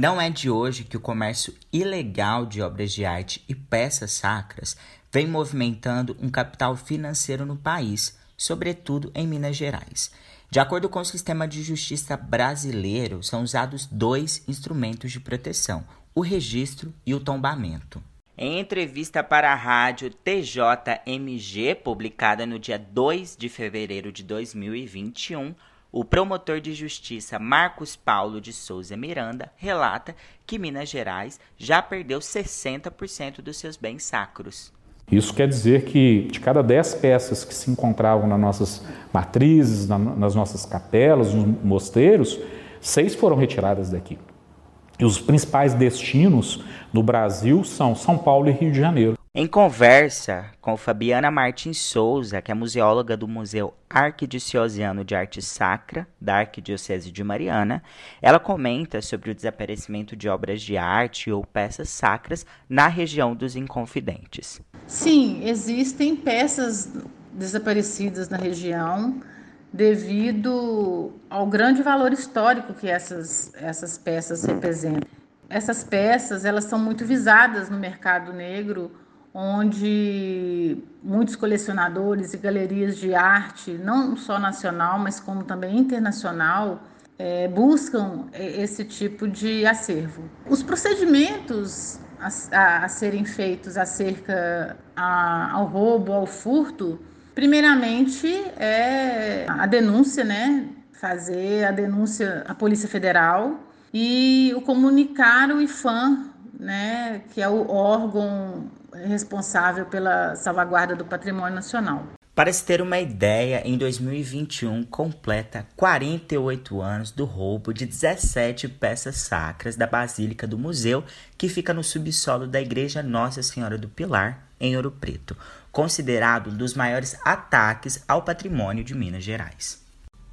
Não é de hoje que o comércio ilegal de obras de arte e peças sacras vem movimentando um capital financeiro no país, sobretudo em Minas Gerais. De acordo com o sistema de justiça brasileiro, são usados dois instrumentos de proteção: o registro e o tombamento. Em entrevista para a rádio TJMG, publicada no dia 2 de fevereiro de 2021, o promotor de justiça Marcos Paulo de Souza Miranda relata que Minas Gerais já perdeu 60% dos seus bens sacros. Isso quer dizer que de cada 10 peças que se encontravam nas nossas matrizes, nas nossas capelas, nos mosteiros, seis foram retiradas daqui. E os principais destinos no Brasil são São Paulo e Rio de Janeiro. Em conversa com Fabiana Martins Souza, que é museóloga do Museu Arquidiocesano de Arte Sacra da Arquidiocese de Mariana, ela comenta sobre o desaparecimento de obras de arte ou peças sacras na região dos Inconfidentes. Sim, existem peças desaparecidas na região devido ao grande valor histórico que essas, essas peças representam. Essas peças elas são muito visadas no mercado negro onde muitos colecionadores e galerias de arte, não só nacional, mas como também internacional, é, buscam é, esse tipo de acervo. Os procedimentos a, a, a serem feitos acerca a, ao roubo, ao furto, primeiramente é a denúncia, né? Fazer a denúncia à Polícia Federal e o comunicar o IFAM, né? Que é o órgão responsável pela salvaguarda do patrimônio nacional. Para se ter uma ideia, em 2021 completa 48 anos do roubo de 17 peças sacras da Basílica do Museu, que fica no subsolo da Igreja Nossa Senhora do Pilar, em Ouro Preto, considerado um dos maiores ataques ao patrimônio de Minas Gerais.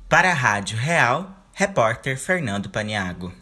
Para a Rádio Real, repórter Fernando Paniago.